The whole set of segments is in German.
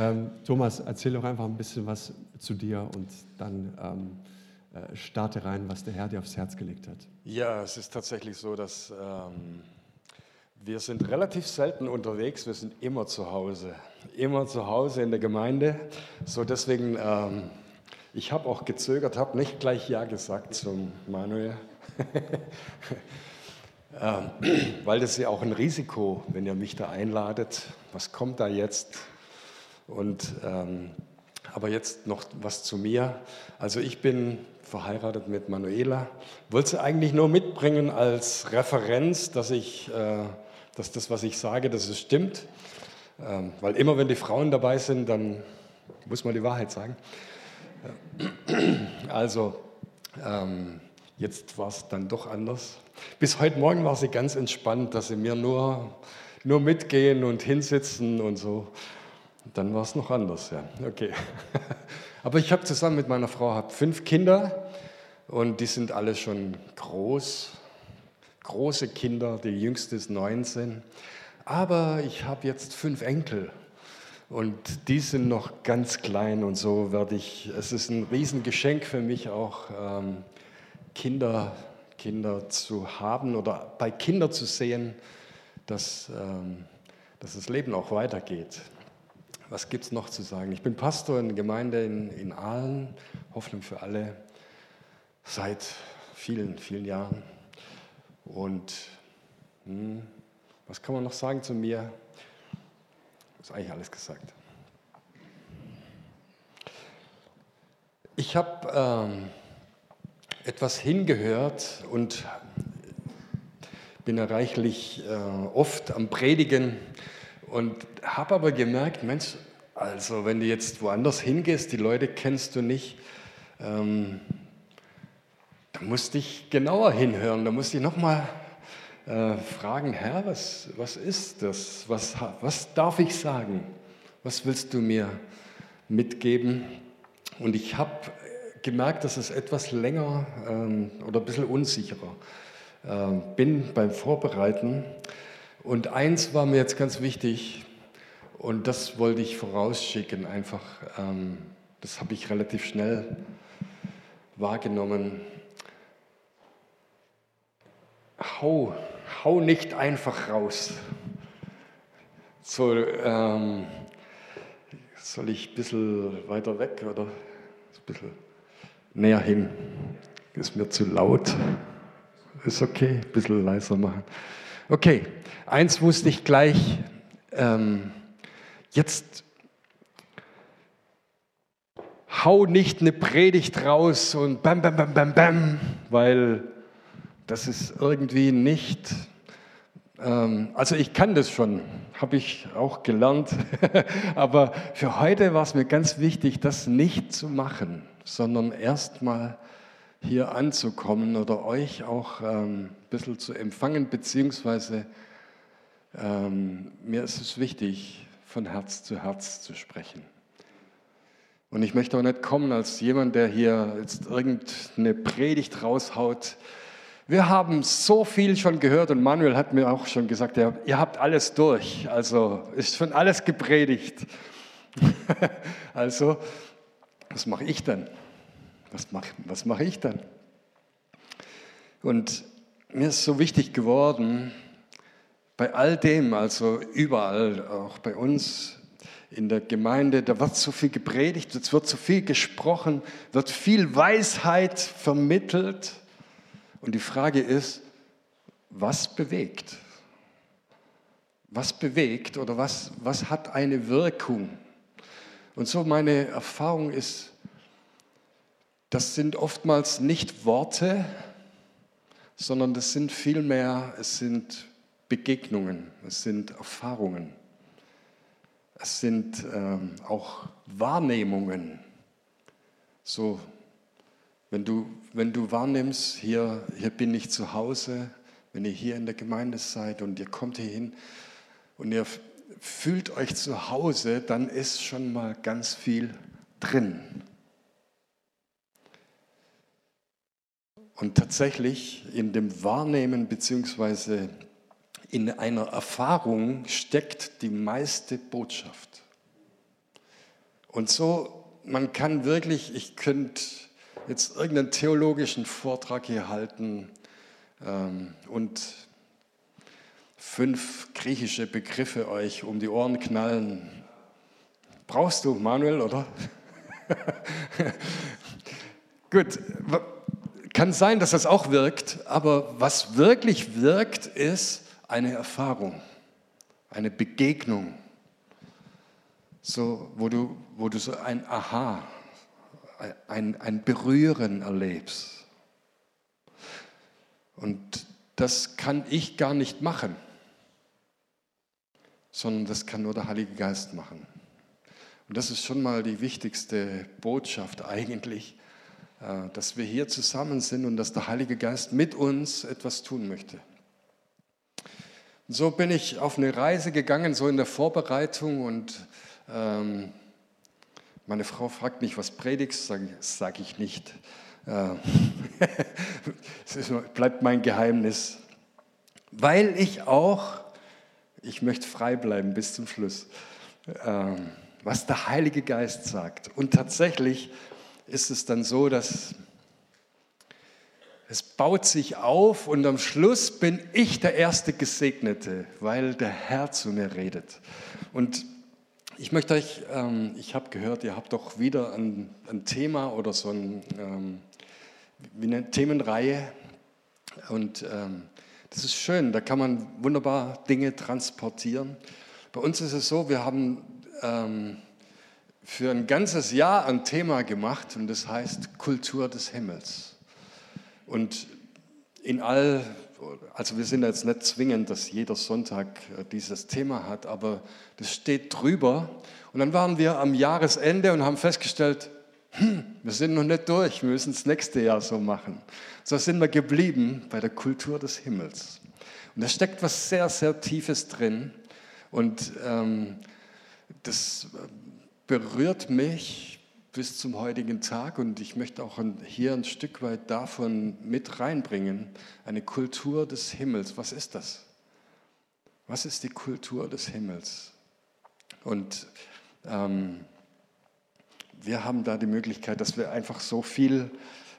Ähm, Thomas, erzähl doch einfach ein bisschen was zu dir und dann ähm, äh, starte rein, was der Herr dir aufs Herz gelegt hat. Ja, es ist tatsächlich so, dass ähm, wir sind relativ selten unterwegs, wir sind immer zu Hause, immer zu Hause in der Gemeinde. So deswegen, ähm, ich habe auch gezögert, habe nicht gleich Ja gesagt zum Manuel. ähm, weil das ist ja auch ein Risiko, wenn ihr mich da einladet. Was kommt da jetzt? Und ähm, aber jetzt noch was zu mir. Also ich bin verheiratet mit Manuela. Wollte sie eigentlich nur mitbringen als Referenz, dass, ich, äh, dass das, was ich sage, dass es stimmt. Ähm, weil immer, wenn die Frauen dabei sind, dann muss man die Wahrheit sagen. Also, ähm, jetzt war es dann doch anders. Bis heute Morgen war sie ganz entspannt, dass sie mir nur, nur mitgehen und hinsitzen und so. Dann war es noch anders, ja. Okay. Aber ich habe zusammen mit meiner Frau fünf Kinder und die sind alle schon groß, große Kinder. Die jüngste ist 19. Aber ich habe jetzt fünf Enkel und die sind noch ganz klein und so werde ich. Es ist ein Riesengeschenk für mich auch ähm, Kinder, Kinder zu haben oder bei Kindern zu sehen, dass, ähm, dass das Leben auch weitergeht. Was gibt es noch zu sagen? Ich bin Pastor in der Gemeinde in, in Aalen, Hoffnung für alle, seit vielen, vielen Jahren. Und hm, was kann man noch sagen zu mir? Ist eigentlich alles gesagt. Ich habe ähm, etwas hingehört und bin ja reichlich äh, oft am Predigen und habe aber gemerkt, Mensch, also wenn du jetzt woanders hingehst, die Leute kennst du nicht, ähm, da musste ich genauer hinhören, da musste ich nochmal äh, fragen, Herr, was, was ist das? Was, was darf ich sagen? Was willst du mir mitgeben? Und ich habe gemerkt, dass es etwas länger ähm, oder ein bisschen unsicherer äh, bin beim Vorbereiten. Und eins war mir jetzt ganz wichtig, und das wollte ich vorausschicken, einfach, ähm, das habe ich relativ schnell wahrgenommen. Hau, hau nicht einfach raus. So, ähm, soll ich ein bisschen weiter weg oder ein bisschen näher hin? Ist mir zu laut. Ist okay, ein bisschen leiser machen. Okay, eins wusste ich gleich. Ähm, jetzt hau nicht eine Predigt raus und bam, bam, bam, bam, bam, weil das ist irgendwie nicht. Ähm, also ich kann das schon, habe ich auch gelernt, aber für heute war es mir ganz wichtig, das nicht zu machen, sondern erstmal hier anzukommen oder euch auch ähm, ein bisschen zu empfangen, beziehungsweise ähm, mir ist es wichtig, von Herz zu Herz zu sprechen. Und ich möchte auch nicht kommen als jemand, der hier jetzt irgendeine Predigt raushaut. Wir haben so viel schon gehört und Manuel hat mir auch schon gesagt, ja, ihr habt alles durch, also ist schon alles gepredigt. also, was mache ich dann? Was mache was mach ich dann? Und mir ist so wichtig geworden, bei all dem, also überall, auch bei uns in der Gemeinde, da wird so viel gepredigt, es wird so viel gesprochen, wird viel Weisheit vermittelt. Und die Frage ist, was bewegt? Was bewegt oder was, was hat eine Wirkung? Und so meine Erfahrung ist, das sind oftmals nicht Worte, sondern das sind vielmehr, es sind Begegnungen, es sind Erfahrungen, es sind ähm, auch Wahrnehmungen. So, wenn du, wenn du wahrnimmst, hier, hier bin ich zu Hause, wenn ihr hier in der Gemeinde seid und ihr kommt hier hin und ihr fühlt euch zu Hause, dann ist schon mal ganz viel drin. Und tatsächlich in dem Wahrnehmen bzw. in einer Erfahrung steckt die meiste Botschaft. Und so, man kann wirklich, ich könnte jetzt irgendeinen theologischen Vortrag hier halten ähm, und fünf griechische Begriffe euch um die Ohren knallen. Brauchst du, Manuel, oder? Gut, kann sein, dass das auch wirkt, aber was wirklich wirkt, ist eine Erfahrung, eine Begegnung, so, wo, du, wo du so ein Aha, ein, ein Berühren erlebst. Und das kann ich gar nicht machen, sondern das kann nur der Heilige Geist machen. Und das ist schon mal die wichtigste Botschaft eigentlich, dass wir hier zusammen sind und dass der Heilige Geist mit uns etwas tun möchte. So bin ich auf eine Reise gegangen, so in der Vorbereitung und ähm, meine Frau fragt mich, was predigst, sage sag ich nicht. Äh, es bleibt mein Geheimnis, weil ich auch, ich möchte frei bleiben bis zum Schluss, ähm, was der Heilige Geist sagt. Und tatsächlich ist es dann so, dass es baut sich auf und am Schluss bin ich der erste Gesegnete, weil der Herr zu mir redet. Und ich möchte euch, ähm, ich habe gehört, ihr habt doch wieder ein, ein Thema oder so ein, ähm, eine Themenreihe. Und ähm, das ist schön, da kann man wunderbar Dinge transportieren. Bei uns ist es so, wir haben ähm, für ein ganzes Jahr ein Thema gemacht und das heißt Kultur des Himmels. Und in all, also wir sind jetzt nicht zwingend, dass jeder Sonntag äh, dieses Thema hat, aber das steht drüber. Und dann waren wir am Jahresende und haben festgestellt, hm, wir sind noch nicht durch, wir müssen es nächste Jahr so machen. So sind wir geblieben bei der Kultur des Himmels. Und da steckt was sehr, sehr Tiefes drin. Und ähm, das berührt mich bis zum heutigen Tag und ich möchte auch hier ein Stück weit davon mit reinbringen. Eine Kultur des Himmels. Was ist das? Was ist die Kultur des Himmels? Und ähm, wir haben da die Möglichkeit, dass wir einfach so viel,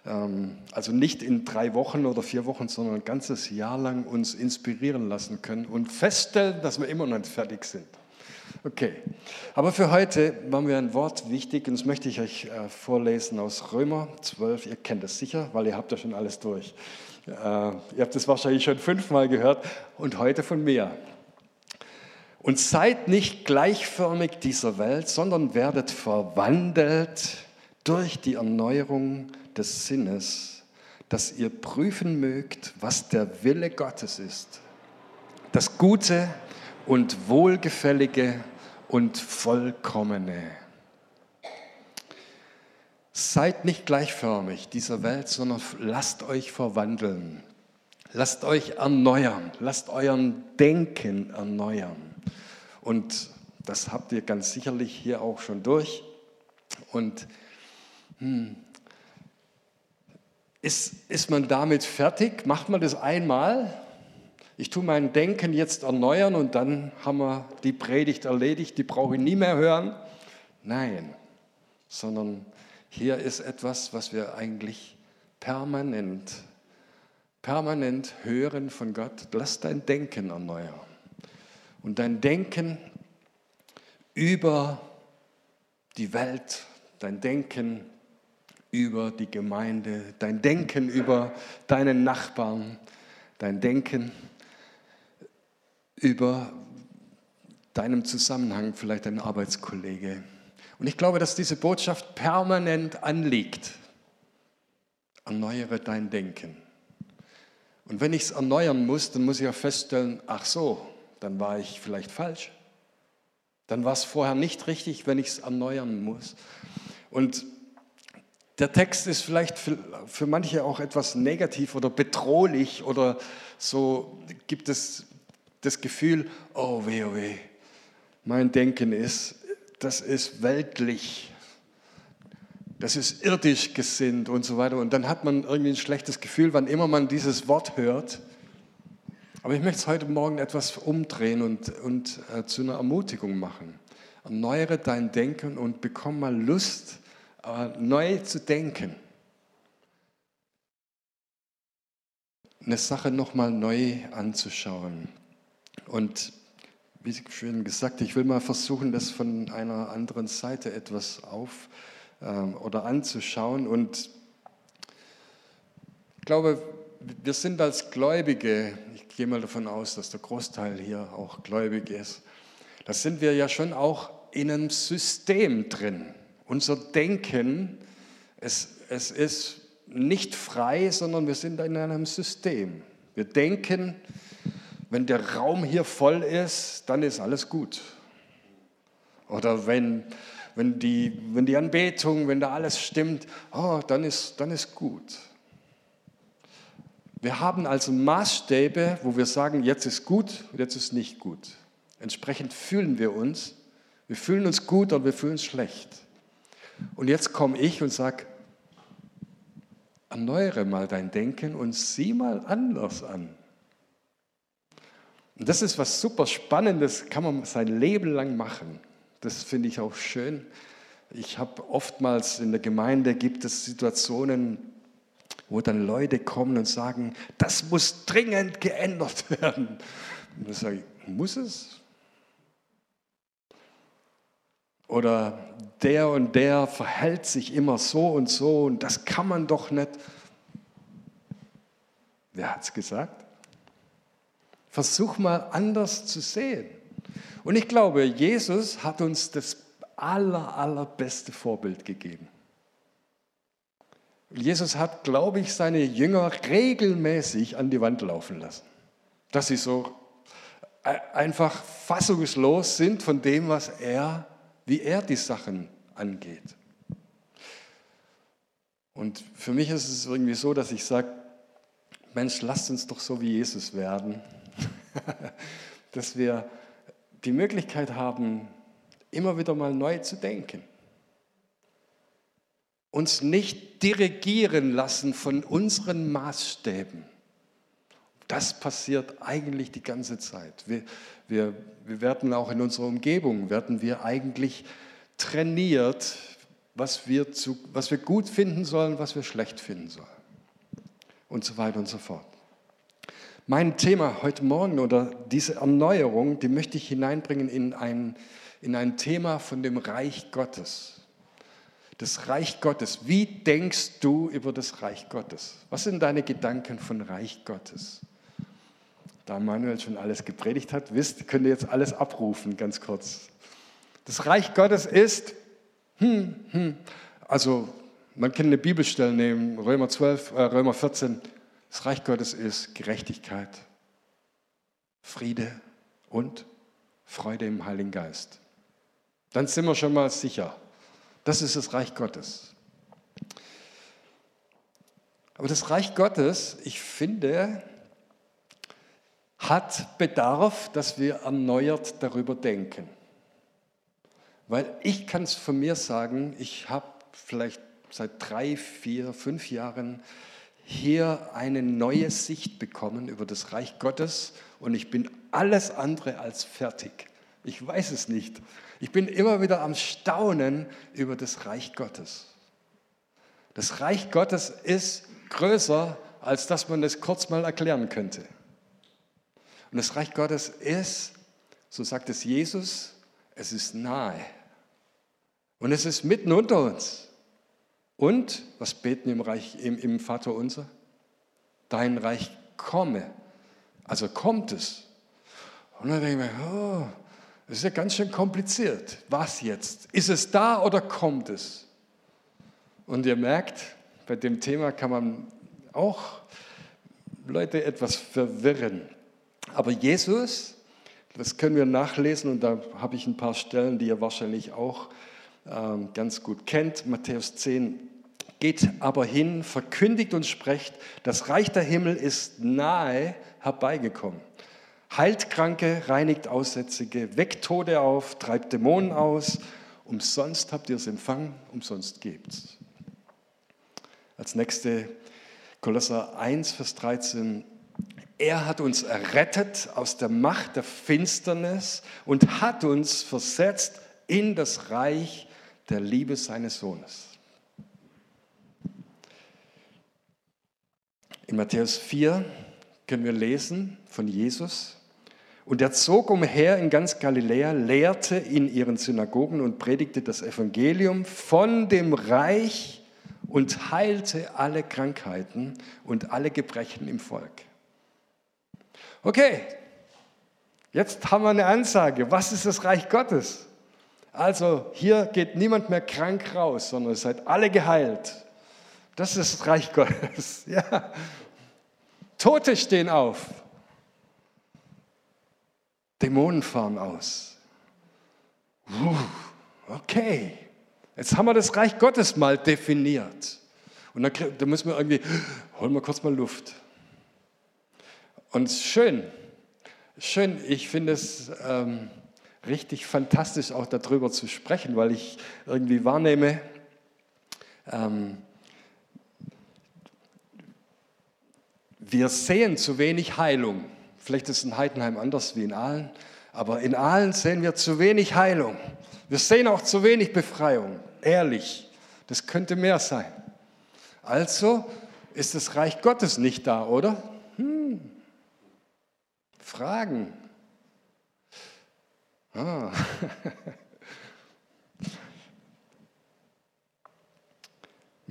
ähm, also nicht in drei Wochen oder vier Wochen, sondern ein ganzes Jahr lang uns inspirieren lassen können und feststellen, dass wir immer noch nicht fertig sind. Okay, aber für heute war mir ein Wort wichtig und das möchte ich euch äh, vorlesen aus Römer 12. Ihr kennt es sicher, weil ihr habt ja schon alles durch. Äh, ihr habt es wahrscheinlich schon fünfmal gehört und heute von mir. Und seid nicht gleichförmig dieser Welt, sondern werdet verwandelt durch die Erneuerung des Sinnes, dass ihr prüfen mögt, was der Wille Gottes ist. Das Gute und Wohlgefällige und Vollkommene. Seid nicht gleichförmig dieser Welt, sondern lasst euch verwandeln. Lasst euch erneuern. Lasst euren Denken erneuern. Und das habt ihr ganz sicherlich hier auch schon durch. Und hm, ist, ist man damit fertig? Macht man das einmal? Ich tue mein Denken jetzt erneuern und dann haben wir die Predigt erledigt, die brauche ich nie mehr hören. Nein, sondern hier ist etwas, was wir eigentlich permanent, permanent hören von Gott. Lass dein Denken erneuern. Und dein Denken über die Welt, dein Denken über die Gemeinde, dein Denken über deinen Nachbarn, dein Denken über deinem Zusammenhang, vielleicht ein Arbeitskollege. Und ich glaube, dass diese Botschaft permanent anliegt. Erneuere dein Denken. Und wenn ich es erneuern muss, dann muss ich ja feststellen, ach so, dann war ich vielleicht falsch. Dann war es vorher nicht richtig, wenn ich es erneuern muss. Und der Text ist vielleicht für, für manche auch etwas negativ oder bedrohlich oder so gibt es das Gefühl, oh weh, oh weh, mein Denken ist, das ist weltlich, das ist irdisch gesinnt und so weiter. Und dann hat man irgendwie ein schlechtes Gefühl, wann immer man dieses Wort hört. Aber ich möchte es heute Morgen etwas umdrehen und, und äh, zu einer Ermutigung machen. erneuere dein Denken und bekomm mal Lust, äh, neu zu denken. Eine Sache nochmal neu anzuschauen. Und wie schön gesagt, ich will mal versuchen, das von einer anderen Seite etwas auf ähm, oder anzuschauen. Und ich glaube, wir sind als Gläubige, ich gehe mal davon aus, dass der Großteil hier auch gläubig ist, da sind wir ja schon auch in einem System drin. Unser Denken, es, es ist nicht frei, sondern wir sind in einem System. Wir denken, wenn der Raum hier voll ist, dann ist alles gut. Oder wenn, wenn, die, wenn die Anbetung, wenn da alles stimmt, oh, dann, ist, dann ist gut. Wir haben also Maßstäbe, wo wir sagen, jetzt ist gut und jetzt ist nicht gut. Entsprechend fühlen wir uns. Wir fühlen uns gut oder wir fühlen uns schlecht. Und jetzt komme ich und sage, erneuere mal dein Denken und sieh mal anders an. Und das ist was super Spannendes, kann man sein Leben lang machen. Das finde ich auch schön. Ich habe oftmals in der Gemeinde gibt es Situationen, wo dann Leute kommen und sagen, das muss dringend geändert werden. Und dann sage ich, muss es? Oder der und der verhält sich immer so und so und das kann man doch nicht. Wer hat es gesagt? Versuch mal anders zu sehen. Und ich glaube, Jesus hat uns das aller, allerbeste Vorbild gegeben. Jesus hat, glaube ich, seine Jünger regelmäßig an die Wand laufen lassen, dass sie so einfach fassungslos sind von dem, was er wie er die Sachen angeht. Und für mich ist es irgendwie so, dass ich sage, Mensch, lasst uns doch so wie Jesus werden, dass wir die Möglichkeit haben, immer wieder mal neu zu denken. Uns nicht dirigieren lassen von unseren Maßstäben. Das passiert eigentlich die ganze Zeit. Wir, wir, wir werden auch in unserer Umgebung, werden wir eigentlich trainiert, was wir, zu, was wir gut finden sollen, was wir schlecht finden sollen. Und so weiter und so fort. Mein Thema heute Morgen oder diese Erneuerung, die möchte ich hineinbringen in ein, in ein Thema von dem Reich Gottes. Das Reich Gottes. Wie denkst du über das Reich Gottes? Was sind deine Gedanken von Reich Gottes? Da Manuel schon alles gepredigt hat, wisst, könnt ihr jetzt alles abrufen, ganz kurz. Das Reich Gottes ist, hm, hm, also man kann eine Bibelstelle nehmen, Römer 12, äh, Römer 14. Das Reich Gottes ist Gerechtigkeit, Friede und Freude im Heiligen Geist. Dann sind wir schon mal sicher. Das ist das Reich Gottes. Aber das Reich Gottes, ich finde, hat Bedarf, dass wir erneuert darüber denken. Weil ich kann es von mir sagen, ich habe vielleicht seit drei, vier, fünf Jahren hier eine neue Sicht bekommen über das Reich Gottes und ich bin alles andere als fertig. Ich weiß es nicht. Ich bin immer wieder am Staunen über das Reich Gottes. Das Reich Gottes ist größer, als dass man es kurz mal erklären könnte. Und das Reich Gottes ist, so sagt es Jesus, es ist nahe. Und es ist mitten unter uns. Und, was beten im, Reich, im, im Vater unser? Dein Reich komme. Also kommt es. Und dann denke ich mir, oh, das ist ja ganz schön kompliziert. Was jetzt? Ist es da oder kommt es? Und ihr merkt, bei dem Thema kann man auch Leute etwas verwirren. Aber Jesus, das können wir nachlesen und da habe ich ein paar Stellen, die ihr wahrscheinlich auch ähm, ganz gut kennt. Matthäus 10, geht aber hin, verkündigt und sprecht, das Reich der Himmel ist nahe herbeigekommen. Heilt Kranke, reinigt Aussätzige, weckt Tode auf, treibt Dämonen aus. Umsonst habt ihr es empfangen, umsonst gebt's. Als nächste Kolosser 1, Vers 13. Er hat uns errettet aus der Macht der Finsternis und hat uns versetzt in das Reich der Liebe seines Sohnes. In Matthäus 4 können wir lesen von Jesus. Und er zog umher in ganz Galiläa, lehrte in ihren Synagogen und predigte das Evangelium von dem Reich und heilte alle Krankheiten und alle Gebrechen im Volk. Okay, jetzt haben wir eine Ansage. Was ist das Reich Gottes? Also hier geht niemand mehr krank raus, sondern ihr seid alle geheilt. Das ist das Reich Gottes. Ja. Tote stehen auf. Dämonen fahren aus. Okay, jetzt haben wir das Reich Gottes mal definiert. Und dann, dann müssen wir irgendwie, holen wir kurz mal Luft. Und schön, schön, ich finde es ähm, richtig fantastisch, auch darüber zu sprechen, weil ich irgendwie wahrnehme, ähm, Wir sehen zu wenig Heilung. Vielleicht ist in Heidenheim anders wie in Aalen, aber in Aalen sehen wir zu wenig Heilung. Wir sehen auch zu wenig Befreiung. Ehrlich, das könnte mehr sein. Also ist das Reich Gottes nicht da, oder? Hm. Fragen. Ah.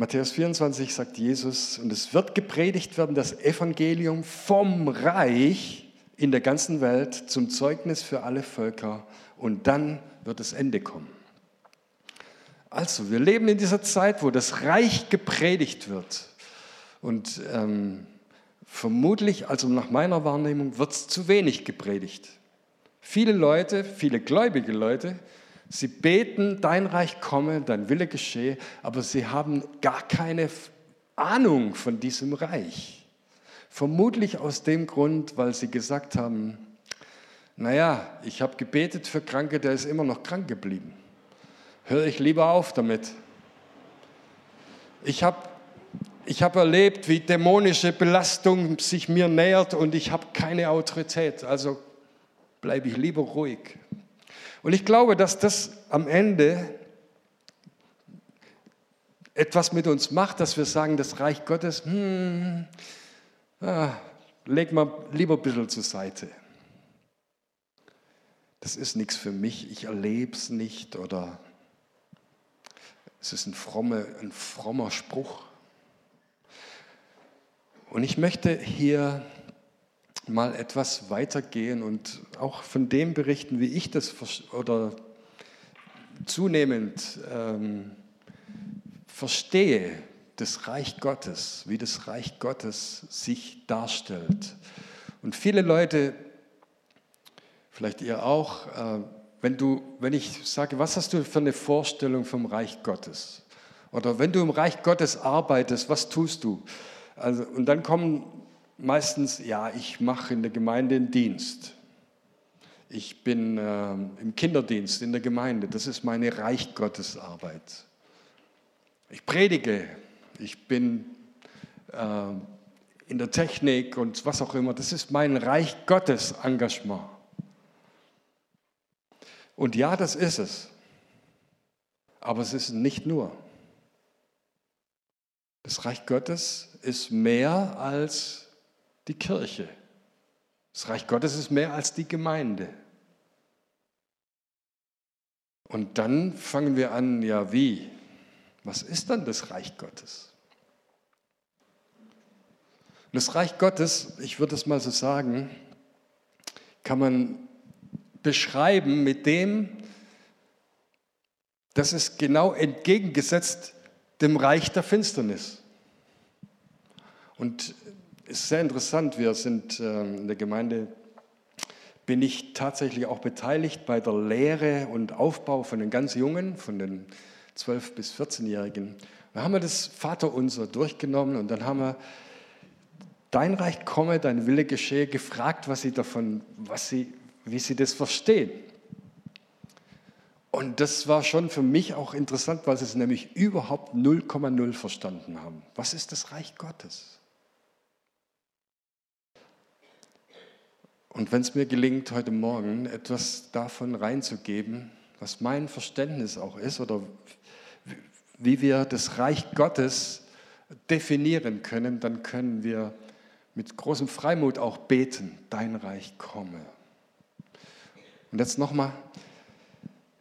Matthäus 24 sagt Jesus, und es wird gepredigt werden, das Evangelium vom Reich in der ganzen Welt zum Zeugnis für alle Völker und dann wird das Ende kommen. Also, wir leben in dieser Zeit, wo das Reich gepredigt wird. Und ähm, vermutlich, also nach meiner Wahrnehmung, wird es zu wenig gepredigt. Viele Leute, viele gläubige Leute, Sie beten, dein Reich komme, dein Wille geschehe, aber sie haben gar keine Ahnung von diesem Reich. Vermutlich aus dem Grund, weil sie gesagt haben, naja, ich habe gebetet für Kranke, der ist immer noch krank geblieben. Höre ich lieber auf damit. Ich habe ich hab erlebt, wie dämonische Belastung sich mir nähert und ich habe keine Autorität. Also bleibe ich lieber ruhig. Und ich glaube, dass das am Ende etwas mit uns macht, dass wir sagen, das Reich Gottes, hm, ah, leg mal lieber ein bisschen zur Seite. Das ist nichts für mich, ich erlebe es nicht oder es ist ein, fromme, ein frommer Spruch. Und ich möchte hier mal etwas weitergehen und auch von dem berichten, wie ich das oder zunehmend ähm, verstehe, das Reich Gottes, wie das Reich Gottes sich darstellt. Und viele Leute, vielleicht ihr auch, äh, wenn, du, wenn ich sage, was hast du für eine Vorstellung vom Reich Gottes? Oder wenn du im Reich Gottes arbeitest, was tust du? Also, und dann kommen meistens, ja, ich mache in der Gemeinde einen Dienst. Ich bin äh, im Kinderdienst in der Gemeinde. Das ist meine Reich Gottes Arbeit. Ich predige. Ich bin äh, in der Technik und was auch immer. Das ist mein Reich Gottes Engagement. Und ja, das ist es. Aber es ist nicht nur. Das Reich Gottes ist mehr als die Kirche. Das Reich Gottes ist mehr als die Gemeinde. Und dann fangen wir an, ja wie? Was ist dann das Reich Gottes? das Reich Gottes, ich würde es mal so sagen, kann man beschreiben mit dem, das ist genau entgegengesetzt dem Reich der Finsternis. Und ist sehr interessant. Wir sind ähm, in der Gemeinde, bin ich tatsächlich auch beteiligt bei der Lehre und Aufbau von den ganz Jungen, von den 12- bis 14-Jährigen. Da haben wir das Vaterunser durchgenommen und dann haben wir Dein Reich komme, dein Wille geschehe, gefragt, was sie davon, was sie, wie sie das verstehen. Und das war schon für mich auch interessant, weil sie es nämlich überhaupt 0,0 verstanden haben. Was ist das Reich Gottes? Und wenn es mir gelingt, heute Morgen etwas davon reinzugeben, was mein Verständnis auch ist oder wie wir das Reich Gottes definieren können, dann können wir mit großem Freimut auch beten, dein Reich komme. Und jetzt nochmal,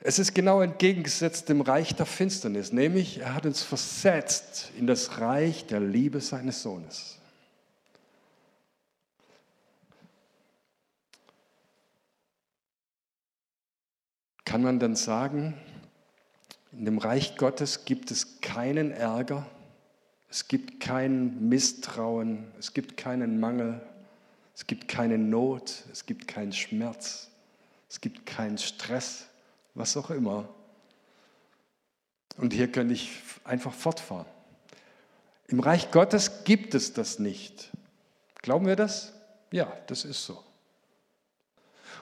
es ist genau entgegengesetzt dem Reich der Finsternis, nämlich er hat uns versetzt in das Reich der Liebe seines Sohnes. Kann man dann sagen, in dem Reich Gottes gibt es keinen Ärger, es gibt kein Misstrauen, es gibt keinen Mangel, es gibt keine Not, es gibt keinen Schmerz, es gibt keinen Stress, was auch immer. Und hier könnte ich einfach fortfahren. Im Reich Gottes gibt es das nicht. Glauben wir das? Ja, das ist so.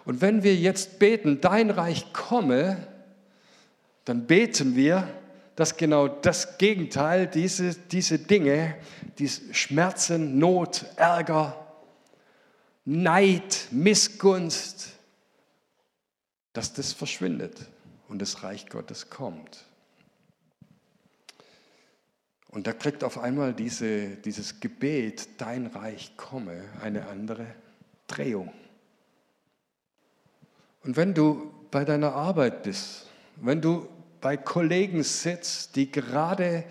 Und wenn wir jetzt beten, dein Reich komme, dann beten wir, dass genau das Gegenteil, diese, diese Dinge, diese Schmerzen, Not, Ärger, Neid, Missgunst, dass das verschwindet und das Reich Gottes kommt. Und da kriegt auf einmal diese, dieses Gebet, dein Reich komme, eine andere Drehung. Und wenn du bei deiner Arbeit bist, wenn du bei Kollegen sitzt, die gerade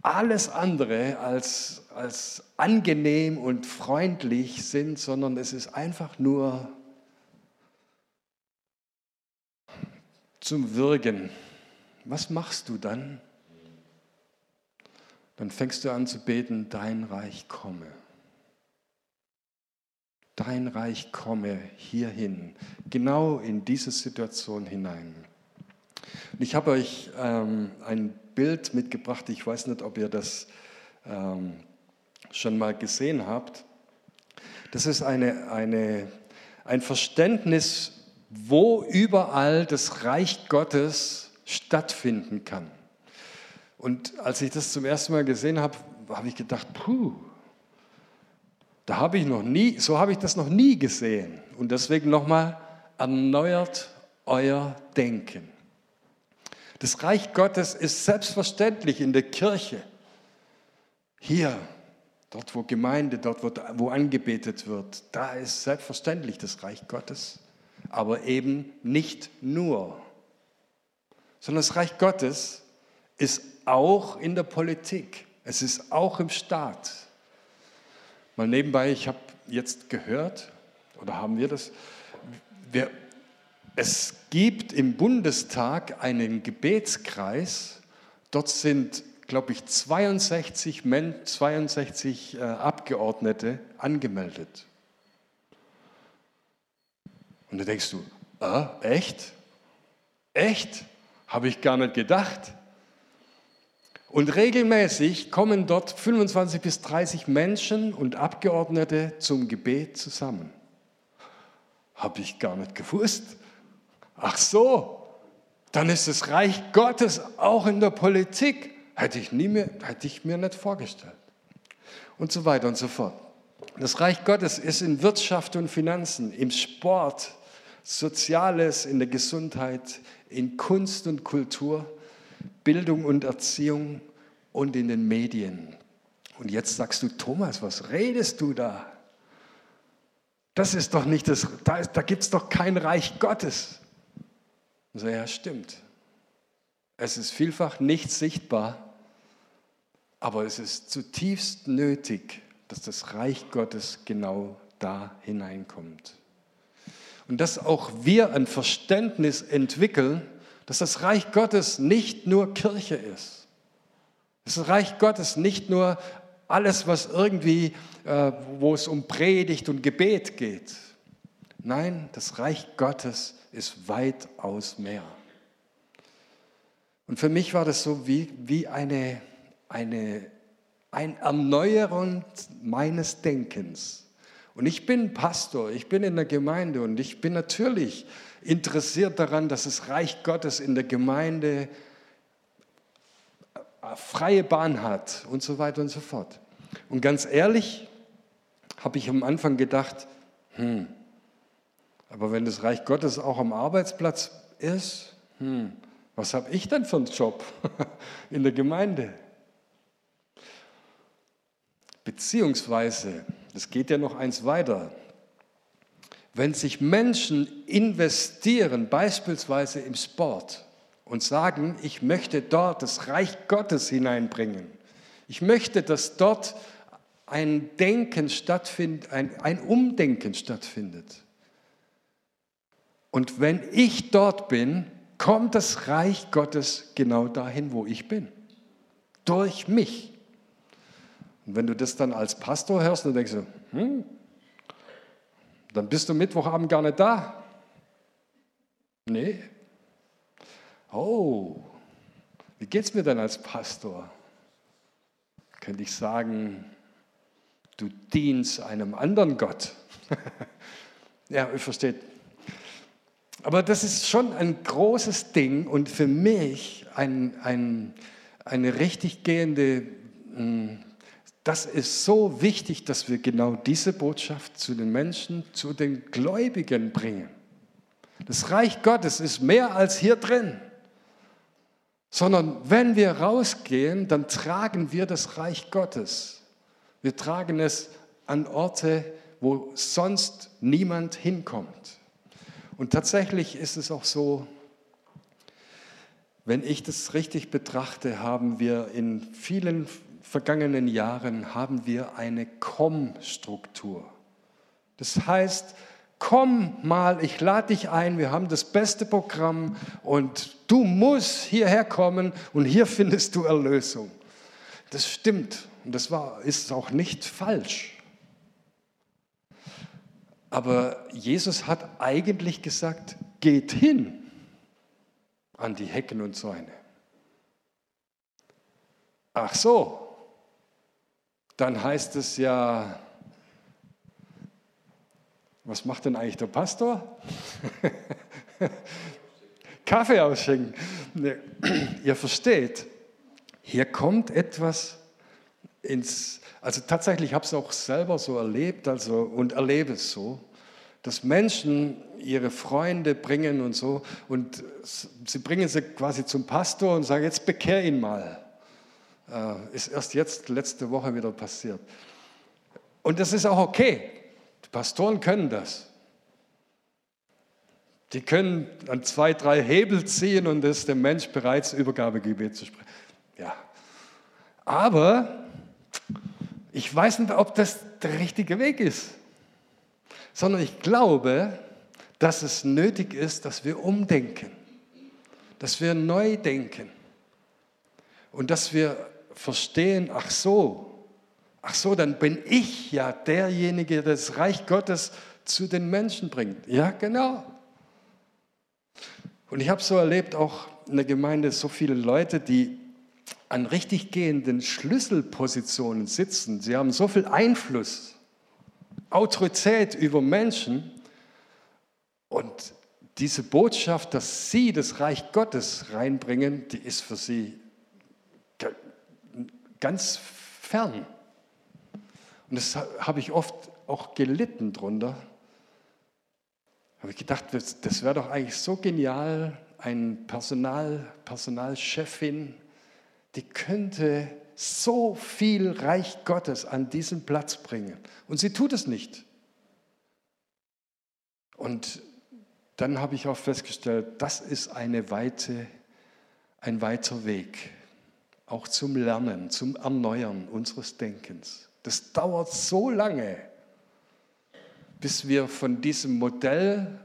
alles andere als, als angenehm und freundlich sind, sondern es ist einfach nur zum Würgen. Was machst du dann? Dann fängst du an zu beten, dein Reich komme. Dein Reich komme hierhin, genau in diese Situation hinein. Ich habe euch ähm, ein Bild mitgebracht. Ich weiß nicht, ob ihr das ähm, schon mal gesehen habt. Das ist eine, eine, ein Verständnis, wo überall das Reich Gottes stattfinden kann. Und als ich das zum ersten Mal gesehen habe, habe ich gedacht, puh, da habe ich noch nie, so habe ich das noch nie gesehen. Und deswegen nochmal erneuert euer Denken. Das Reich Gottes ist selbstverständlich in der Kirche. Hier, dort wo Gemeinde, dort wo angebetet wird, da ist selbstverständlich das Reich Gottes. Aber eben nicht nur, sondern das Reich Gottes ist auch in der Politik. Es ist auch im Staat. Mal nebenbei, ich habe jetzt gehört, oder haben wir das, wir es gibt im Bundestag einen Gebetskreis. Dort sind, glaube ich, 62, 62 äh, Abgeordnete angemeldet. Und da denkst du, äh, echt? Echt? Habe ich gar nicht gedacht. Und regelmäßig kommen dort 25 bis 30 Menschen und Abgeordnete zum Gebet zusammen. Habe ich gar nicht gewusst. Ach so, dann ist das Reich Gottes auch in der Politik. Hätte ich, nie mehr, hätte ich mir nicht vorgestellt. Und so weiter und so fort. Das Reich Gottes ist in Wirtschaft und Finanzen, im Sport, Soziales, in der Gesundheit, in Kunst und Kultur, Bildung und Erziehung und in den Medien. Und jetzt sagst du, Thomas, was redest du da? Das ist doch nicht das, da, da gibt es doch kein Reich Gottes. Und so, ja, stimmt. Es ist vielfach nicht sichtbar, aber es ist zutiefst nötig, dass das Reich Gottes genau da hineinkommt. Und dass auch wir ein Verständnis entwickeln, dass das Reich Gottes nicht nur Kirche ist. Das Reich Gottes nicht nur alles, was irgendwie, äh, wo es um Predigt und Gebet geht. Nein, das Reich Gottes ist ist weitaus mehr. Und für mich war das so wie, wie eine, eine, ein Erneuerung meines Denkens. Und ich bin Pastor, ich bin in der Gemeinde und ich bin natürlich interessiert daran, dass das Reich Gottes in der Gemeinde freie Bahn hat und so weiter und so fort. Und ganz ehrlich habe ich am Anfang gedacht, hm, aber wenn das Reich Gottes auch am Arbeitsplatz ist, hm, was habe ich denn für einen Job in der Gemeinde? Beziehungsweise, das geht ja noch eins weiter, wenn sich Menschen investieren, beispielsweise im Sport, und sagen, ich möchte dort das Reich Gottes hineinbringen, ich möchte, dass dort ein Denken stattfindet, ein, ein Umdenken stattfindet. Und wenn ich dort bin, kommt das Reich Gottes genau dahin, wo ich bin. Durch mich. Und wenn du das dann als Pastor hörst, dann denkst du, hm, dann bist du Mittwochabend gar nicht da. Nee. Oh, wie geht es mir denn als Pastor? Könnte ich sagen, du dienst einem anderen Gott. ja, ihr versteht. Aber das ist schon ein großes Ding und für mich ein, ein, eine richtig gehende, hm, das ist so wichtig, dass wir genau diese Botschaft zu den Menschen, zu den Gläubigen bringen. Das Reich Gottes ist mehr als hier drin, sondern wenn wir rausgehen, dann tragen wir das Reich Gottes. Wir tragen es an Orte, wo sonst niemand hinkommt. Und tatsächlich ist es auch so, wenn ich das richtig betrachte, haben wir in vielen vergangenen Jahren haben wir eine Komm-Struktur. Das heißt, komm mal, ich lade dich ein, wir haben das beste Programm und du musst hierher kommen und hier findest du Erlösung. Das stimmt. Und das war, ist auch nicht falsch. Aber Jesus hat eigentlich gesagt, geht hin an die Hecken und Zäune. Ach so, dann heißt es ja, was macht denn eigentlich der Pastor? Kaffee ausschenken. Nee. Ihr versteht, hier kommt etwas ins, also tatsächlich habe ich es auch selber so erlebt also, und erlebe es so, dass Menschen ihre Freunde bringen und so und sie bringen sie quasi zum Pastor und sagen, jetzt bekehr ihn mal. Äh, ist erst jetzt, letzte Woche wieder passiert. Und das ist auch okay. Die Pastoren können das. Die können an zwei, drei Hebel ziehen und ist der Mensch bereits Übergabegebet zu sprechen. Ja. Aber ich weiß nicht, ob das der richtige Weg ist, sondern ich glaube, dass es nötig ist, dass wir umdenken, dass wir neu denken und dass wir verstehen, ach so, ach so, dann bin ich ja derjenige, der das Reich Gottes zu den Menschen bringt. Ja, genau. Und ich habe so erlebt, auch in der Gemeinde, so viele Leute, die an richtig gehenden Schlüsselpositionen sitzen. Sie haben so viel Einfluss, Autorität über Menschen. Und diese Botschaft, dass sie das Reich Gottes reinbringen, die ist für sie ganz fern. Und das habe ich oft auch gelitten drunter. Habe ich gedacht, das, wäre doch eigentlich so genial, ein Personal, Personalchefin, die könnte so viel Reich Gottes an diesen Platz bringen. Und sie tut es nicht. Und dann habe ich auch festgestellt, das ist eine weite, ein weiter Weg, auch zum Lernen, zum Erneuern unseres Denkens. Das dauert so lange, bis wir von diesem Modell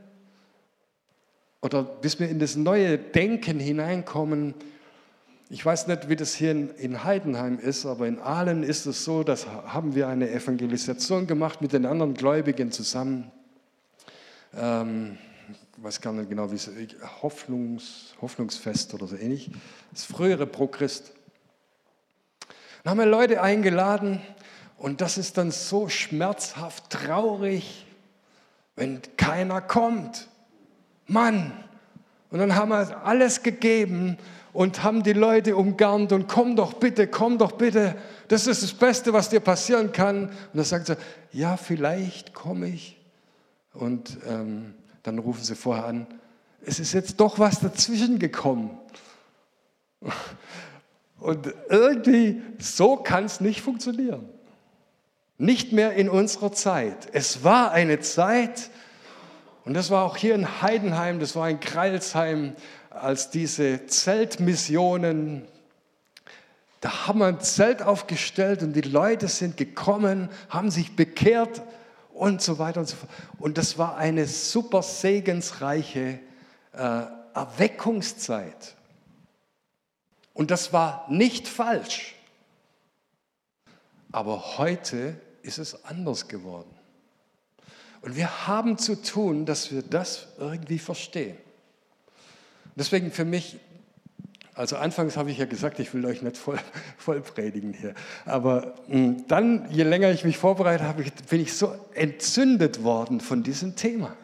oder bis wir in das neue Denken hineinkommen, ich weiß nicht, wie das hier in, Heidenheim ist, aber in Aalen ist es so, dass haben wir eine Evangelisation gemacht mit den anderen Gläubigen zusammen. Ähm, ich weiß gar nicht genau, wie es Hoffnungs, Hoffnungsfest oder so ähnlich. Das frühere Pro-Christ. Haben wir Leute eingeladen und das ist dann so schmerzhaft traurig, wenn keiner kommt. Mann! Und dann haben wir alles gegeben und haben die Leute umgarnt und komm doch bitte, komm doch bitte, das ist das Beste, was dir passieren kann. Und dann sagt sie, ja, vielleicht komme ich. Und ähm, dann rufen sie vorher an, es ist jetzt doch was dazwischen gekommen. Und irgendwie, so kann es nicht funktionieren. Nicht mehr in unserer Zeit. Es war eine Zeit, und das war auch hier in Heidenheim, das war in Kreilsheim, als diese Zeltmissionen, da haben wir ein Zelt aufgestellt und die Leute sind gekommen, haben sich bekehrt und so weiter und so fort. Und das war eine super segensreiche äh, Erweckungszeit. Und das war nicht falsch. Aber heute ist es anders geworden. Und wir haben zu tun, dass wir das irgendwie verstehen. Deswegen für mich, also anfangs habe ich ja gesagt, ich will euch nicht voll, voll predigen hier. Aber hm, dann, je länger ich mich vorbereitet habe, bin ich so entzündet worden von diesem Thema.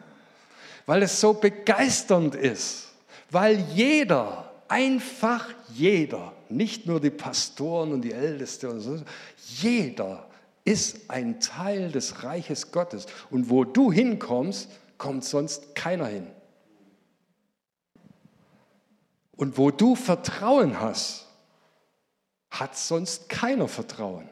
Weil es so begeisternd ist. Weil jeder, einfach jeder, nicht nur die Pastoren und die Älteste und so, jeder ist ein Teil des Reiches Gottes. Und wo du hinkommst, kommt sonst keiner hin. Und wo du Vertrauen hast, hat sonst keiner Vertrauen.